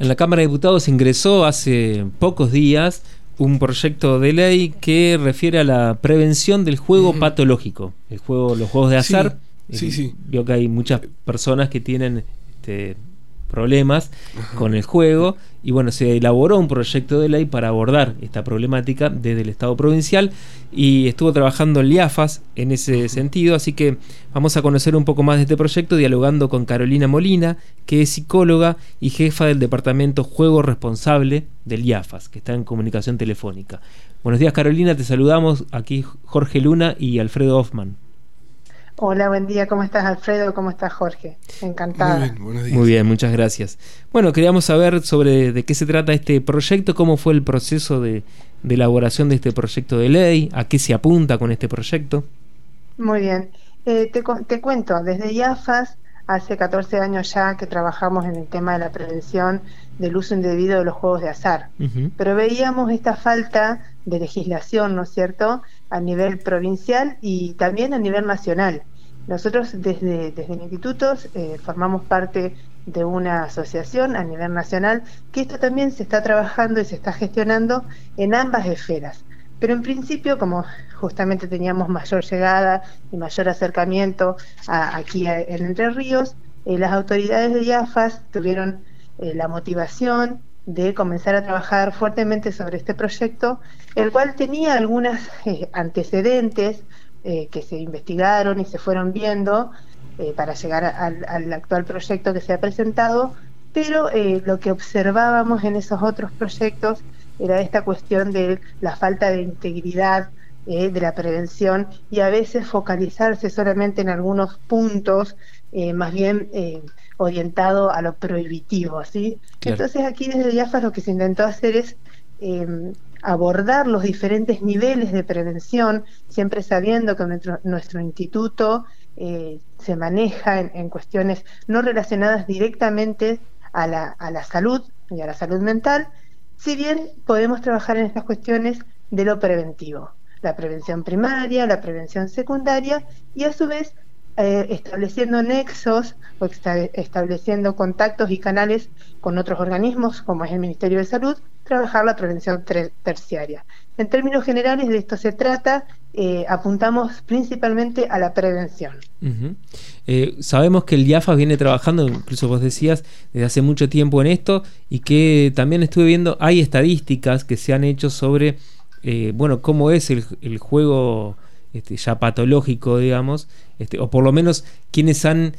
En la Cámara de Diputados ingresó hace pocos días un proyecto de ley que refiere a la prevención del juego patológico, el juego, los juegos de azar. Sí, Eh, sí. Vio que hay muchas personas que tienen este, problemas con el juego y bueno, se elaboró un proyecto de ley para abordar esta problemática desde el Estado provincial y estuvo trabajando el IAFAS en ese sentido, así que vamos a conocer un poco más de este proyecto dialogando con Carolina Molina, que es psicóloga y jefa del departamento Juego Responsable del IAFAS, que está en comunicación telefónica. Buenos días Carolina, te saludamos. Aquí Jorge Luna y Alfredo Hoffman. Hola, buen día. ¿Cómo estás, Alfredo? ¿Cómo estás, Jorge? Encantada. Muy bien, buenos días. Muy bien, muchas gracias. Bueno, queríamos saber sobre de qué se trata este proyecto, cómo fue el proceso de, de elaboración de este proyecto de ley, a qué se apunta con este proyecto. Muy bien. Eh, te, te cuento, desde IAFAS, hace 14 años ya que trabajamos en el tema de la prevención del uso indebido de los juegos de azar. Pero veíamos esta falta de legislación, ¿no es cierto?, a nivel provincial y también a nivel nacional. Nosotros desde, desde el instituto eh, formamos parte de una asociación a nivel nacional que esto también se está trabajando y se está gestionando en ambas esferas. Pero en principio, como justamente teníamos mayor llegada y mayor acercamiento aquí en Entre Ríos, eh, las autoridades de IAFAS tuvieron eh, la motivación de comenzar a trabajar fuertemente sobre este proyecto, el cual tenía algunos antecedentes eh, que se investigaron y se fueron viendo eh, para llegar al, al actual proyecto que se ha presentado, pero eh, lo que observábamos en esos otros proyectos era esta cuestión de la falta de integridad de la prevención y a veces focalizarse solamente en algunos puntos, más bien orientado a lo prohibitivo, ¿sí? Claro. Entonces aquí desde IAFAS lo que se intentó hacer es abordar los diferentes niveles de prevención, siempre sabiendo que nuestro, instituto eh, se maneja en, cuestiones no relacionadas directamente a la, a la salud y a la salud mental, si bien podemos trabajar en estas cuestiones de lo preventivo, la prevención primaria, la prevención secundaria y a su vez eh, estableciendo nexos o esta- estableciendo contactos y canales con otros organismos como es el Ministerio de Salud, trabajar la prevención terciaria. En términos generales de esto se trata, eh, apuntamos principalmente a la prevención. Eh, sabemos que el IAFAS viene trabajando, incluso vos decías, desde hace mucho tiempo en esto y que también estuve viendo, hay estadísticas que se han hecho sobre, eh, bueno, cómo es el, el juego este, ya patológico, digamos, este, o por lo menos quienes han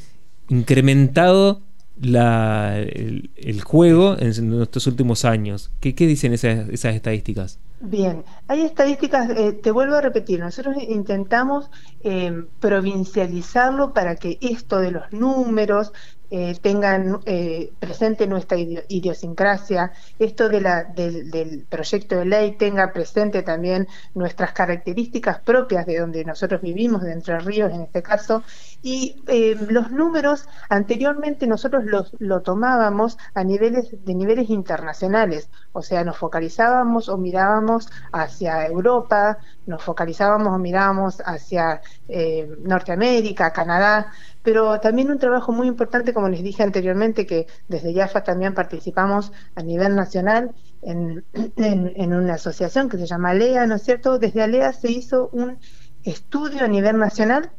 incrementado la, el, el juego en estos últimos años. ¿Qué, qué dicen esas, esas estadísticas? Bien, hay estadísticas, eh, te vuelvo a repetir, nosotros intentamos eh, provincializarlo para que esto de los números eh, tengan eh, presente nuestra idio- idiosincrasia, esto de la, del, del proyecto de ley tenga presente también nuestras características propias de donde nosotros vivimos, de Entre Ríos en este caso, y eh, los números anteriormente nosotros los, lo tomábamos a niveles de niveles internacionales, o sea, nos focalizábamos o mirábamos hacia Europa, nos focalizábamos o mirábamos hacia eh, Norteamérica, Canadá, pero también un trabajo muy importante, como les dije anteriormente, que desde YAFA también participamos a nivel nacional en, en, en una asociación que se llama ALEA, ¿no es cierto? Desde ALEA se hizo un estudio a nivel nacional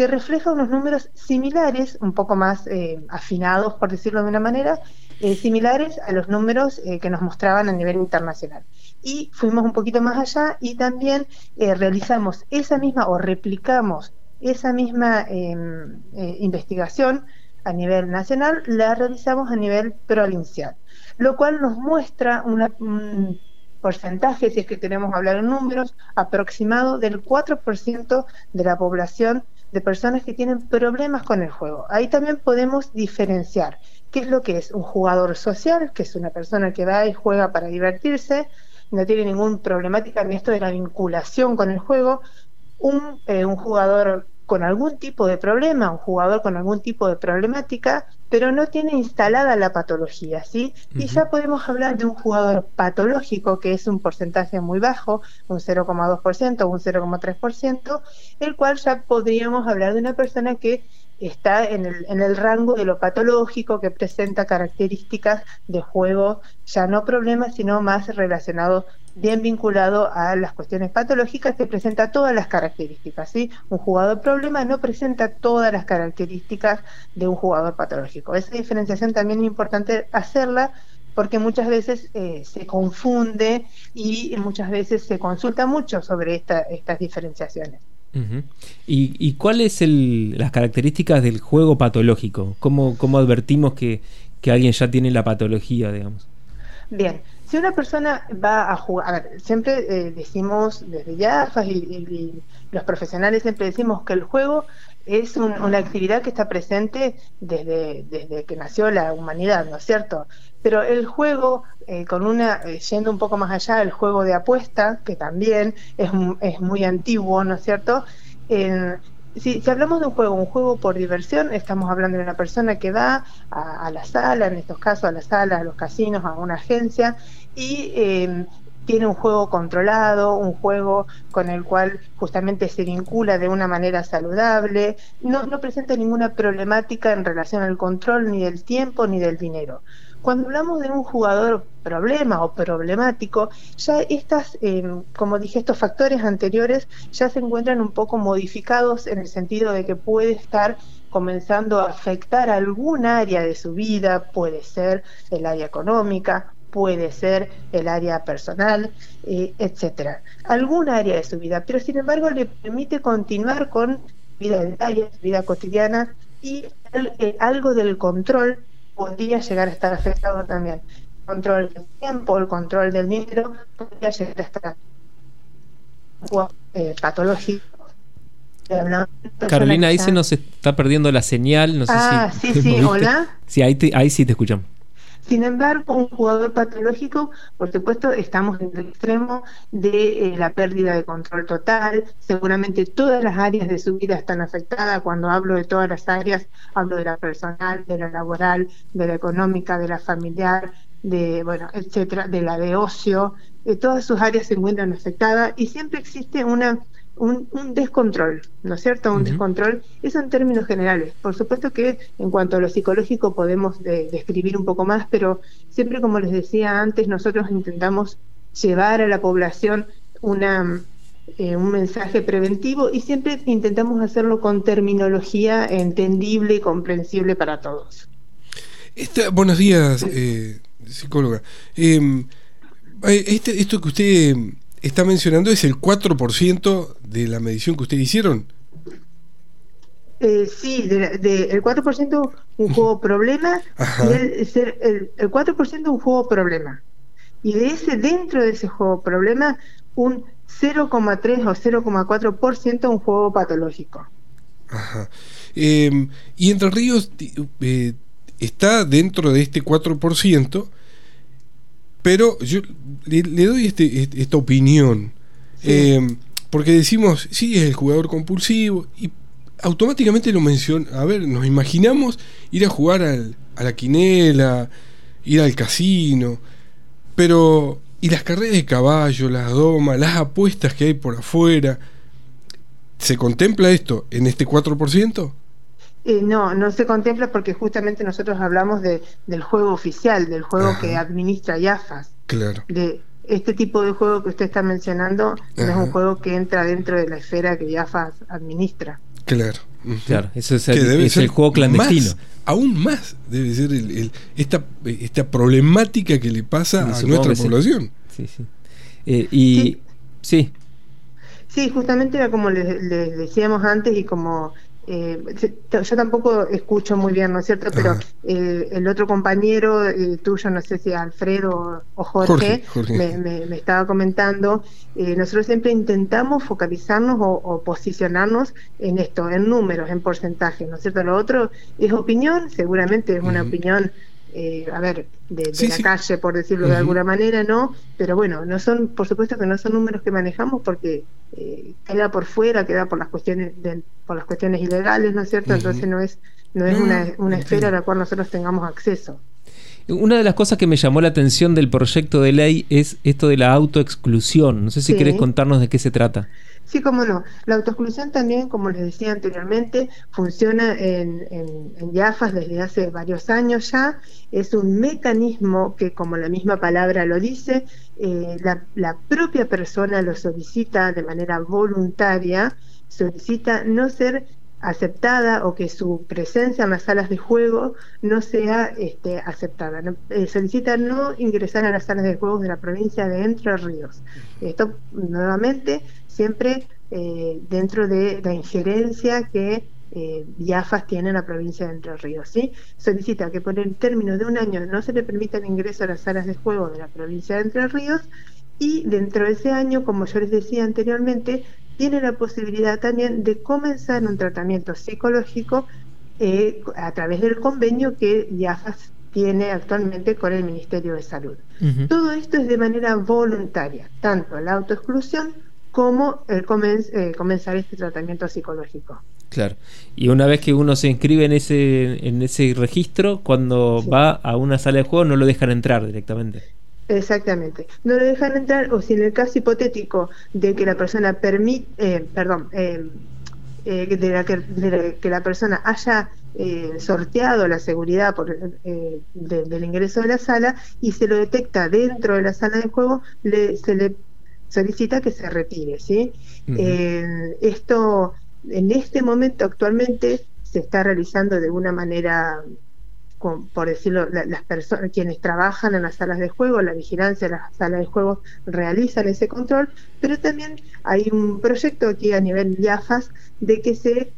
que refleja unos números similares, un poco más eh, afinados, por decirlo de una manera, eh, similares a los números eh, que nos mostraban a nivel internacional. Y fuimos un poquito más allá y también realizamos esa misma o replicamos esa misma eh, investigación a nivel nacional, la realizamos a nivel provincial, lo cual nos muestra un porcentaje, si es que queremos hablar en números, aproximado del 4% de la población de personas que tienen problemas con el juego. Ahí también podemos diferenciar qué es lo que es un jugador social, que es una persona que va y juega para divertirse, no tiene ninguna problemática en esto de la vinculación con el juego, eh, un jugador con algún tipo de problema, un jugador con algún tipo de problemática, pero no tiene instalada la patología, ¿sí? Y ya podemos hablar de un jugador patológico, que es un porcentaje muy bajo, un 0,2% o un 0,3%, el cual ya podríamos hablar de una persona que está en el, en el rango de lo patológico que presenta características de juego, ya no problemas, sino más relacionado, bien vinculado a las cuestiones patológicas que presenta todas las características. ¿sí? Un jugador problema no presenta todas las características de un jugador patológico. Esa diferenciación también es importante hacerla porque muchas veces eh, se confunde y muchas veces se consulta mucho sobre esta, estas diferenciaciones. ¿Y, ¿Y, cuáles son las características del juego patológico? ¿Cómo, cómo advertimos que, que, alguien ya tiene la patología, digamos? Bien, si una persona va a jugar, a ver, siempre eh, decimos desde ya y, y, los profesionales siempre decimos que el juego es una actividad que está presente desde, desde que nació la humanidad, ¿no es cierto? Pero el juego, eh, con una, eh, yendo un poco más allá, el juego de apuesta, que también es, es muy antiguo, ¿no es cierto? si, si, hablamos de un juego, un juego por diversión, estamos hablando de una persona que va a, a la sala, en estos casos a la sala, a los casinos, a una agencia, y eh, tiene un juego controlado, un juego con el cual justamente se vincula de una manera saludable, no, no presenta ninguna problemática en relación al control ni del tiempo ni del dinero. Cuando hablamos de un jugador problema o problemático, ya estas, eh, como dije, estos factores anteriores ya se encuentran un poco modificados en el sentido de que puede estar comenzando a afectar algún área de su vida, puede ser el área económica, puede ser el área personal, eh, etcétera. Algún área de su vida, pero sin embargo le permite continuar con vida diaria, vida cotidiana y eh, algo del control podría llegar a estar afectado también. El control del tiempo, el control del dinero, podría llegar a estar eh, patológico. Carolina, ahí se nos está perdiendo la señal. No sé ah, si sí, sí, hola. Sí, ahí, ahí sí te escuchamos. Sin embargo, un jugador patológico, por supuesto, estamos en el extremo de eh, la pérdida de control total. Seguramente todas las áreas de su vida están afectadas. Cuando hablo de todas las áreas, hablo de la personal, de la laboral, de la económica, de la familiar, de, bueno, etcétera, de la de ocio. Eh, todas sus áreas se encuentran afectadas y siempre existe una un, descontrol, ¿no es cierto? Un descontrol, eso en términos generales. Por supuesto que en cuanto a lo psicológico podemos describir un poco más, pero siempre como les decía antes, nosotros intentamos llevar a la población una, eh, un mensaje preventivo y siempre intentamos hacerlo con terminología entendible y comprensible para todos. buenos días, eh, psicóloga. Em, eh, este, esto que usted está mencionando es el 4% de la medición que ustedes hicieron. Eh, sí, de, el 4% un juego problema y el, el, el 4% un juego problema. Y de ese, dentro de ese juego problema, un 0,3 o 0,4% un juego patológico. Ajá. Em, y Entre Ríos eh, está dentro de este 4%, pero yo le, doy este, este, esta opinión. Eh, porque decimos, sí, es el jugador compulsivo y automáticamente lo menciona. A ver, nos imaginamos ir a jugar al, a la quinela, ir al casino, pero. ¿Y las carreras de caballo, las domas, las apuestas que hay por afuera? ¿Se contempla esto en este 4%? Eh, no, no se contempla porque justamente nosotros hablamos de, del juego oficial, del juego que administra IAFAS. Claro. De este tipo de juego que usted está mencionando no es un juego que entra dentro de la esfera que IAFAS administra. Claro. Claro, eso es, el, juego clandestino. aún más debe ser el, esta, esta problemática que le pasa a nuestra población. Sí, sí. Eh, y sí. sí. justamente era como les, les, decíamos antes y como eh, yo tampoco escucho muy bien, ¿no es cierto? Pero eh, el otro compañero eh, tuyo, no sé si Alfredo o Jorge, Me, estaba comentando, eh, nosotros siempre intentamos focalizarnos o, posicionarnos en esto, en números, en porcentajes, ¿no es cierto? Lo otro es opinión, seguramente es una opinión eh, a ver, de, la calle, por decirlo de alguna manera, ¿no? Pero bueno, no son, por supuesto que no son números que manejamos porque eh, queda por fuera, queda por las cuestiones por las cuestiones ilegales, ¿no es cierto? Entonces no es, no es una, una esfera a la cual nosotros tengamos acceso. Una de las cosas que me llamó la atención del proyecto de ley es esto de la autoexclusión. No sé si querés contarnos de qué se trata. Sí, cómo no. La autoexclusión también, como les decía anteriormente, funciona en, en, en YAFAS desde hace varios años ya. Es un mecanismo que, como la misma palabra lo dice, eh, la, la propia persona lo solicita de manera voluntaria, solicita no ser aceptada o que su presencia en las salas de juego no sea este, aceptada. Eh, solicita no ingresar a las salas de juego de la provincia de Entre Ríos. Esto nuevamente siempre eh, dentro de la injerencia que eh, IAFAS tiene en la provincia de Entre Ríos. ¿sí? Solicita que por el término de un año no se le permita el ingreso a las salas de juego de la provincia de Entre Ríos y dentro de ese año, como yo les decía anteriormente, tiene la posibilidad también de comenzar un tratamiento psicológico eh, a través del convenio que IAFAS tiene actualmente con el Ministerio de Salud. Todo esto es de manera voluntaria, tanto la autoexclusión como el eh, comenzar este tratamiento psicológico. Claro. Y una vez que uno se inscribe en ese, en ese registro, cuando va a una sala de juego no lo dejan entrar directamente. Exactamente. No lo dejan entrar o si en el caso hipotético de que la persona permite, eh, perdón, eh, de, la que, que, la persona haya sorteado la seguridad por, del ingreso de la sala y se lo detecta dentro de la sala de juego, le, se le solicita que se retire, ¿sí? Eh, esto, en este momento actualmente, se está realizando de una manera, por decirlo, las personas, quienes trabajan en las salas de juego, la vigilancia de las salas de juego realizan ese control, pero también hay un proyecto aquí a nivel IAFAS de que se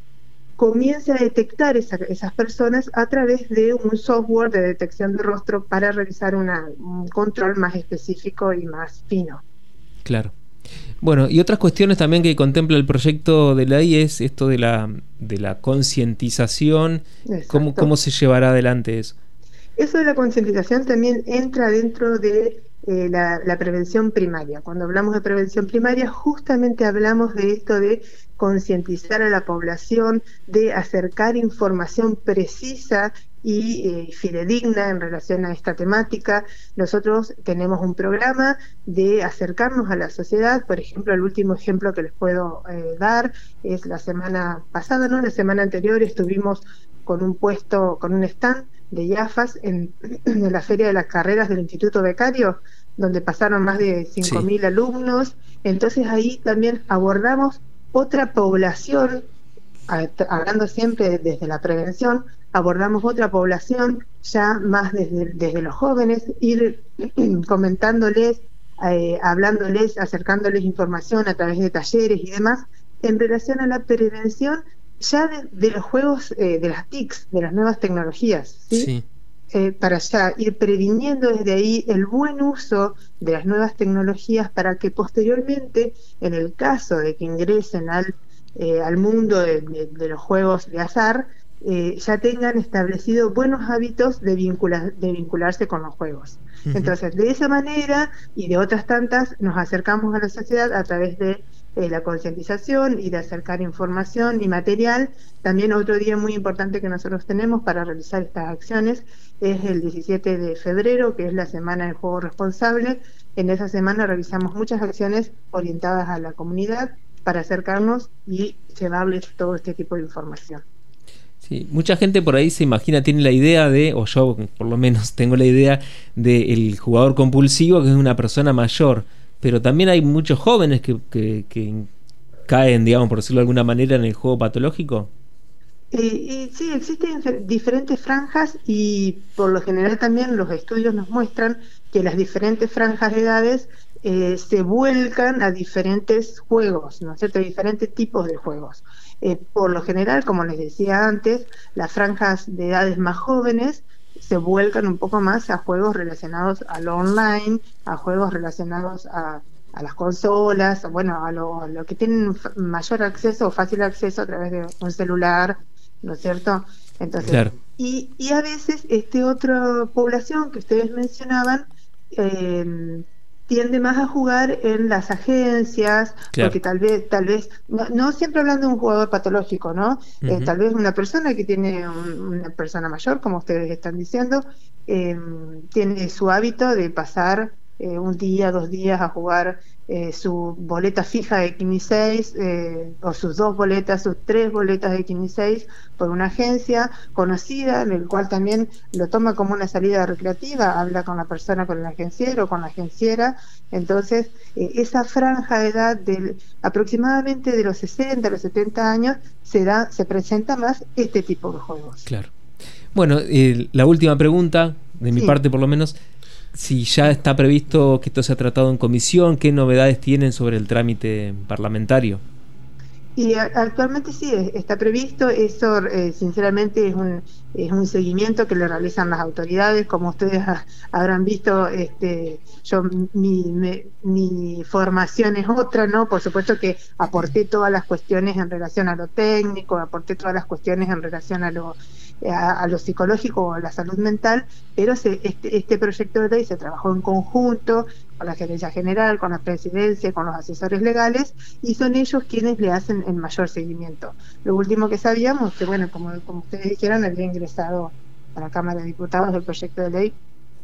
comience a detectar esas personas a través de un software de detección de rostro para realizar un control más específico y más fino. Claro. Bueno, y otras cuestiones también que contempla el proyecto de ley es esto de la, de la concientización. ¿Cómo, ¿Cómo se llevará adelante eso? Eso de la concientización también entra dentro de eh, la, prevención primaria. Cuando hablamos de prevención primaria, justamente hablamos de esto de concientizar a la población, de acercar información precisa y eh, fidedigna en relación a esta temática. Nosotros tenemos un programa de acercarnos a la sociedad. Por ejemplo, el último ejemplo que les puedo eh, dar es la semana pasada, ¿no? La semana anterior estuvimos con un puesto, con un stand de IAFAS en, en la Feria de las Carreras del Instituto Becario, donde pasaron más de 5.000 sí. alumnos. Entonces ahí también abordamos otra población, hablando siempre desde la prevención, abordamos otra población ya más desde, desde los jóvenes, ir comentándoles, eh, hablándoles, acercándoles información a través de talleres y demás, en relación a la prevención ya de, de los juegos, eh, de las TICs, de las nuevas tecnologías, ¿sí? sí. Eh, para ya ir previniendo desde ahí el buen uso de las nuevas tecnologías para que posteriormente, en el caso de que ingresen al, eh, al mundo de, de, de, los juegos de azar, eh, ya tengan establecido buenos hábitos de, vincular, de vincularse con los juegos. Uh -huh. Entonces, de esa manera y de otras tantas, nos acercamos a la sociedad a través de eh, la concientización y de acercar información y material. También otro día muy importante que nosotros tenemos para realizar estas acciones es el 17 de febrero, que es la Semana del Juego Responsable. En esa semana realizamos muchas acciones orientadas a la comunidad para acercarnos y llevarles todo este tipo de información. Sí, mucha gente por ahí se imagina, tiene la idea de, o yo por lo menos tengo la idea del jugador compulsivo que es una persona mayor, pero también hay muchos jóvenes que, caen, digamos, por decirlo de alguna manera, en el juego patológico. Eh, eh, sí, existen diferentes franjas y por lo general también los estudios nos muestran que las diferentes franjas de edades eh, se vuelcan a diferentes juegos, ¿no es cierto? diferentes tipos de juegos. Eh, por lo general, como les decía antes, las franjas de edades más jóvenes se vuelcan un poco más a juegos relacionados a lo online, a juegos relacionados a, a las consolas, bueno, a lo, a lo, que tienen mayor acceso o fácil acceso a través de un celular, ¿no es cierto? Entonces, claro. y, y a veces este otra población que ustedes mencionaban eh, tiende más a jugar en las agencias, claro. porque tal vez, tal vez, no, no, siempre hablando de un jugador patológico, ¿no? Uh -huh. eh, tal vez una persona que tiene un, una persona mayor, como ustedes están diciendo, eh, tiene su hábito de pasar eh, un día, dos días a jugar eh, su boleta fija de Kimi 6 eh, o sus dos boletas, sus tres boletas de Kimi 6 por una agencia conocida, en el cual también lo toma como una salida recreativa, habla con la persona, con el agenciero, con la agenciera. Entonces, esa franja de edad del aproximadamente de los 60 a los 70 años se, da, se presenta más este tipo de juegos. Claro. Bueno, la última pregunta, de mi parte por lo menos, si ya está previsto que esto sea tratado en comisión, qué novedades tienen sobre el trámite parlamentario. Y actualmente sí, está previsto, eso eh, sinceramente es un, es un seguimiento que le realizan las autoridades, como ustedes habrán visto, este, yo mi, mi formación es otra, ¿no? Por supuesto que aporté todas las cuestiones en relación a lo técnico, aporté todas las cuestiones en relación a lo a, lo psicológico o a la salud mental, pero se, este, este proyecto de ley se trabajó en conjunto con la gerencia general, con la presidencia, con los asesores legales, y son ellos quienes le hacen el mayor seguimiento. Lo último que sabíamos, que bueno, como, como ustedes dijeron, había ingresado a la Cámara de Diputados el proyecto de ley,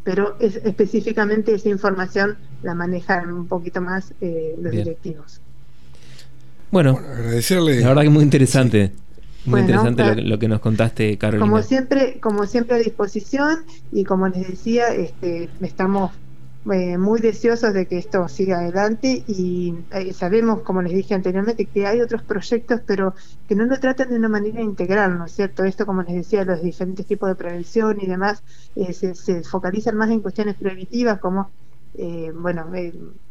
pero es, específicamente esa información la manejan un poquito más eh, los directivos. Bueno, agradecerle. La verdad que es muy interesante. Muy interesante lo, que nos contaste, Carolina. Como siempre, como siempre a disposición y como les decía, este, estamos eh, muy deseosos de que esto siga adelante y eh, sabemos, como les dije anteriormente, que hay otros proyectos, pero que no lo tratan de una manera integral, ¿no es cierto? Esto, como les decía, los diferentes tipos de prevención y demás eh, se, se, focalizan más en cuestiones preventivas, como, bueno,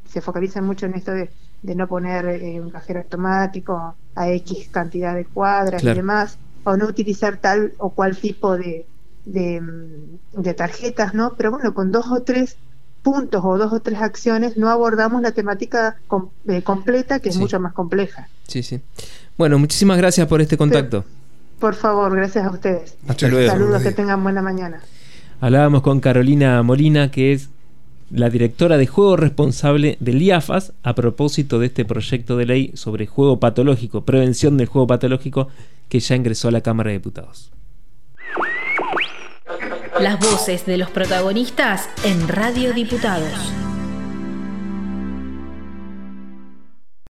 se focalizan mucho en esto de de no poner eh, un cajero automático a X cantidad de cuadras y demás, o no utilizar tal o cual tipo de, de, mm, tarjetas, ¿no? Pero bueno, con dos o tres puntos o dos o tres acciones no abordamos la temática eh, completa, que es mucho más compleja. Sí, sí. Bueno, muchísimas gracias por este contacto. por favor, gracias a ustedes. Hasta luego. Saludos, que tengan buena mañana. Hablábamos con Carolina Molina, que es la directora de juego responsable del IAFAS a propósito de este proyecto de ley sobre juego patológico, prevención del juego patológico que ya ingresó a la Cámara de Diputados. Las voces de los protagonistas en Radio Diputados.